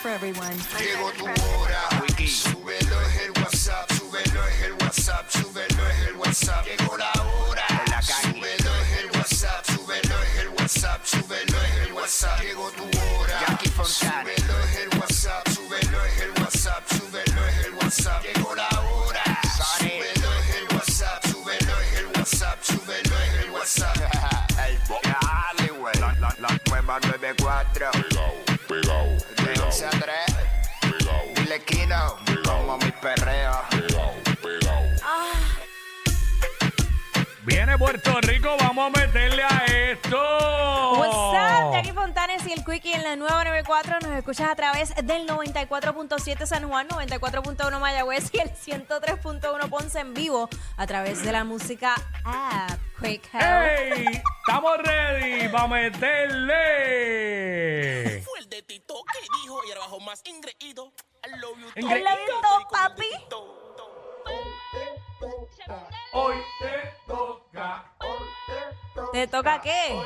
for everyone. Llegó tu hora. Súbelo es el WhatsApp, súbelo es el WhatsApp, súbelo es el WhatsApp. Llegó la hora. Súbelo es el WhatsApp, súbelo es el WhatsApp, súbelo es el WhatsApp. Llegó tu hora. Súbelo es el WhatsApp, súbelo es el WhatsApp, súbelo es el WhatsApp. Llegó la hora. Súbelo es el WhatsApp, súbelo es el WhatsApp, súbelo es el WhatsApp. Dale, güey. La, la, la nueva 94. Pegao, pegao, De 11 a 3. pegao, Dile Kino. Como mi perreo. Viene Puerto Rico, vamos a meterle a esto. What's up, Jackie Fontanes y el Quickie en la nueva 94. Nos escuchas a través del 94.7 San Juan, 94.1 Mayagüez y el 103.1 Ponce en vivo a través de la música app Quick Help. ¡Ey! ¡Estamos ready para meterle! Que dijo y ahora bajo más ingreído. I love you. I love you too, papi. Hoy te toca. ¿Te toca qué?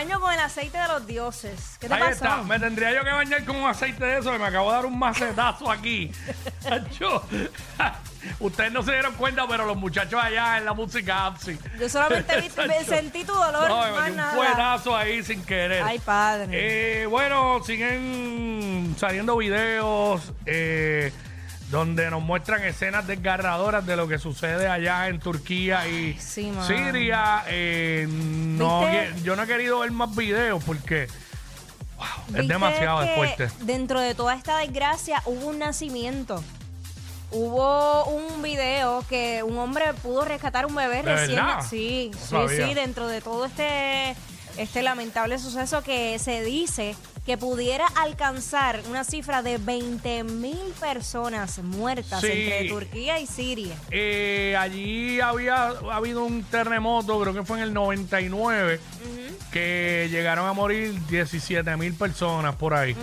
Baño con el aceite de los dioses. ¿Qué te Ahí pasó? está, me tendría yo que bañar con un aceite de eso que me acabo de dar un macetazo aquí. Yo- ustedes no se dieron cuenta, pero los muchachos allá en la música Apsi. Yo solamente vi- me sentí tu dolor, No, me más metí un nada. ahí sin querer. Ay, padre. Eh, bueno, siguen saliendo videos eh, donde nos muestran escenas desgarradoras de lo que sucede allá en Turquía y sí. Siria. Eh, no, yo no he querido ver más videos porque wow, es ¿Viste demasiado fuerte. Dentro de toda esta desgracia hubo un nacimiento. Hubo un video que un hombre pudo rescatar un bebé ¿De recién. verdad? Sí, No sí, sabía. sí, dentro de todo este, este lamentable suceso que se dice que pudiera alcanzar una cifra de 20 mil personas muertas Sí. entre Turquía y Siria. Eh, allí había habido un terremoto, creo que fue en el 99, que llegaron a morir 17 mil personas por ahí.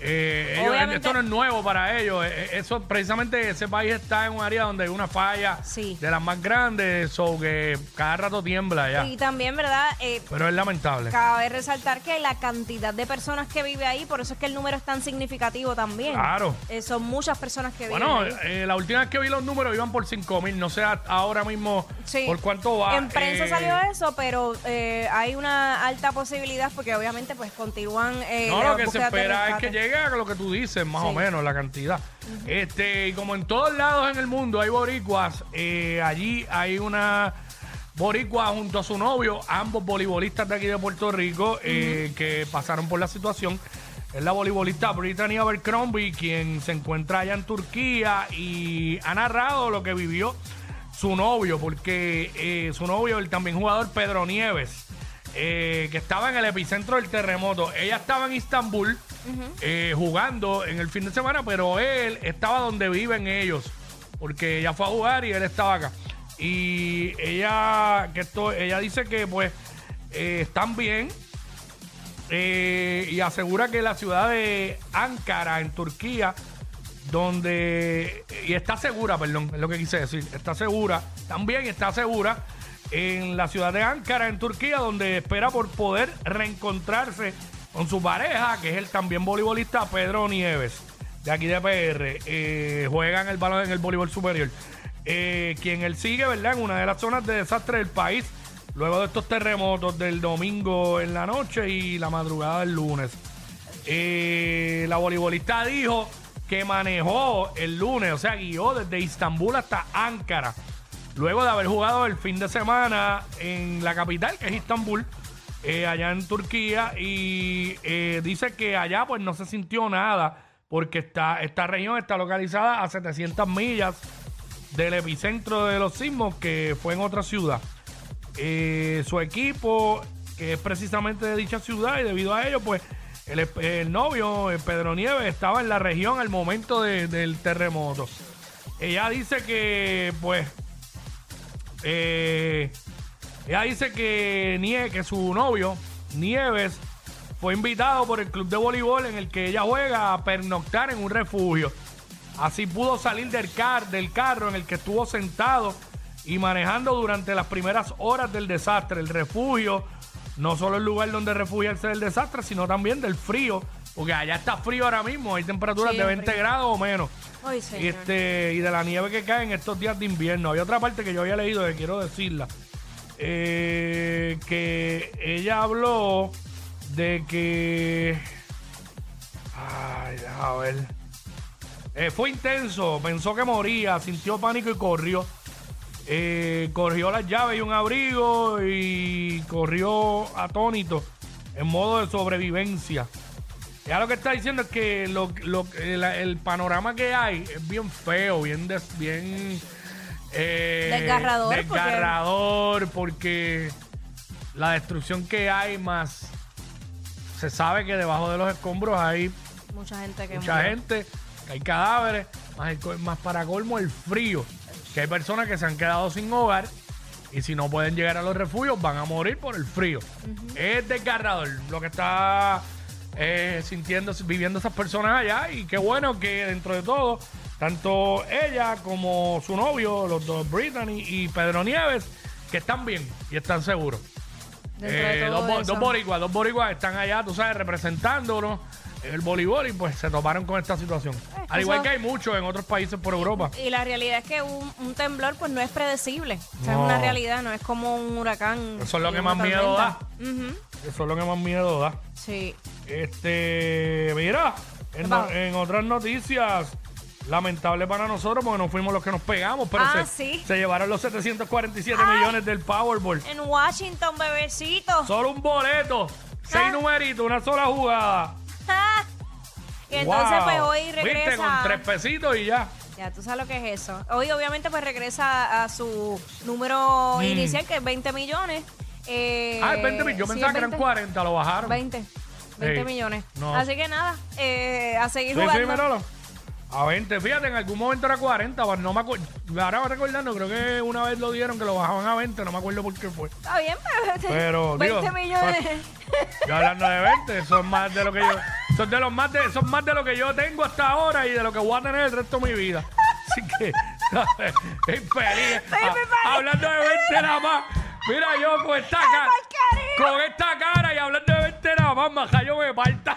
Eh, ellos- Esto no es nuevo para ellos. Eh, eh, Eso, precisamente ese país está en un área donde hay una falla Sí. de las más grandes, o que cada rato tiembla ya. Y también, ¿verdad? Eh, Pero es lamentable. Cabe resaltar que la cantidad de personas que vive ahí, por eso es que el número es tan significativo también. Claro. Eh, son muchas personas que Bueno, viven eh, la última vez que vi los números iban por 5 mil. No sé ahora mismo Sí. por cuánto va. En prensa salió eso, pero eh, hay una alta posibilidad porque obviamente pues continúan No, lo que se espera es que llegue a lo que tú dices, más Sí. o menos, la cantidad. Este, y como en todos lados en el mundo hay boricuas, eh, allí hay una boricua junto a su novio, ambos voleibolistas de aquí de Puerto Rico, eh, que pasaron por la situación. Es la voleibolista Brittany Abercrombie, quien se encuentra allá en Turquía y ha narrado lo que vivió su novio, porque eh, su novio, el también jugador Pedro Nieves, eh, que estaba en el epicentro del terremoto. Ella estaba en Istambul eh, jugando en el fin de semana, pero él estaba donde viven ellos, porque ella fue a jugar y él estaba acá. Y ella, que esto, ella dice que pues eh, están bien eh, y asegura que la ciudad de Ankara, en Turquía, donde y está segura, perdón, es lo que quise decir, está segura, también está segura en la ciudad de Ankara, en Turquía, donde espera por poder reencontrarse con su pareja, que es el también voleibolista Pedro Nieves, de aquí de PR, eh, juega en el balón en el voleibol superior, eh, quien él sigue, ¿verdad? En una de las zonas de desastre del país, luego de estos terremotos del domingo en la noche y la madrugada del lunes. Eh, la voleibolista dijo que manejó el lunes, o sea, guió desde Istambul hasta Ankara, luego de haber jugado el fin de semana en la capital, que es Istambul, eh, allá en Turquía, y eh, dice que allá pues no se sintió nada, porque está, esta región está localizada a 700 millas del epicentro de los sismos, que fue en otra ciudad. Eh, su equipo, que es precisamente de dicha ciudad, y debido a ello, pues el, novio, Pedro Nieves, estaba en la región al momento de- del terremoto. Ella dice que, pues, ella dice que, Nie- que su novio, Nieves, fue invitado por el club de voleibol en el que ella juega a pernoctar en un refugio. Así pudo salir del, car del carro en el que estuvo sentado y manejando durante las primeras horas del desastre. El refugio, no solo el lugar donde refugiarse del desastre, sino también del frío, porque allá está frío ahora mismo, hay temperaturas Sí, de es 20 frío. grados o menos. Ay, señor. este, y de la nieve que cae en estos días de invierno. Había otra parte que yo había leído que quiero decirla. Eh, que ella habló de que. Ay, a ver. Eh, fue intenso, pensó que moría, sintió pánico y corrió. Eh, corrió las llaves y un abrigo y corrió atónito en modo de sobrevivencia. Ya lo que está diciendo es que lo, lo- el, el panorama que hay es bien feo, bien des- bien eh, Desgarrador, porque- desgarrador, porque... la destrucción que hay más se sabe que debajo de los escombros hay Mucha gente que mucha murió. gente, que hay cadáveres, más, el más para colmo el frío, que hay personas que se han quedado sin hogar y si no pueden llegar a los refugios van a morir por el frío. Es desgarrador lo que está eh, sintiendo, viviendo esas personas allá y qué bueno que dentro de todo, tanto ella como su novio, los dos Brittany y Pedro Nieves, que están bien y están seguros. De Eh, dos, bo- eso. dos boricuas, dos boricuas están allá, tú sabes, representándonos el voleibol y pues se toparon con esta situación. que Al igual eso- que hay muchos en otros países por Europa. Y la realidad es que un, un temblor pues no es predecible. O sea, No. es una realidad, no es como un huracán. Eso es lo que más miedo da. Eso es lo que más miedo da. Sí. Este, mira, en otras noticias, lamentable para nosotros porque no fuimos los que nos pegamos, pero Ah, se, sí. se llevaron los 747 Ay. millones del Powerball. En Washington, bebecito. Solo un boleto, seis Ah. numeritos, una sola jugada. Ah. Y entonces Wow. pues hoy Viste, regresa. con tres pesitos y ya. Ya, tú sabes lo que es eso. Hoy obviamente pues regresa a su número inicial que es 20 millones. Eh, Mm. ah, 20 mil. Yo sí, pensaba es que eran 20. 40, lo bajaron. 20. 20 Sí. millones. No. Así que nada, eh, a seguir Sí, sí, jugando. A 20, fíjate, en algún momento era 40, pero no me acuerdo. Ahora me recordando, creo que una vez lo dieron que lo bajaban a 20, no me acuerdo por qué fue. Está bien, pero, Pero, 20 digo, millones. Yo hablando de 20, son más de lo que yo. Son de los más de, son más de lo que yo tengo hasta ahora y de lo que voy a tener el resto de mi vida. Así que, ¿sabes? Es feliz. Hablando de 20 nada más. Mira, yo con esta cara. Con esta cara y hablando de 20 nada más, maja, yo me falta.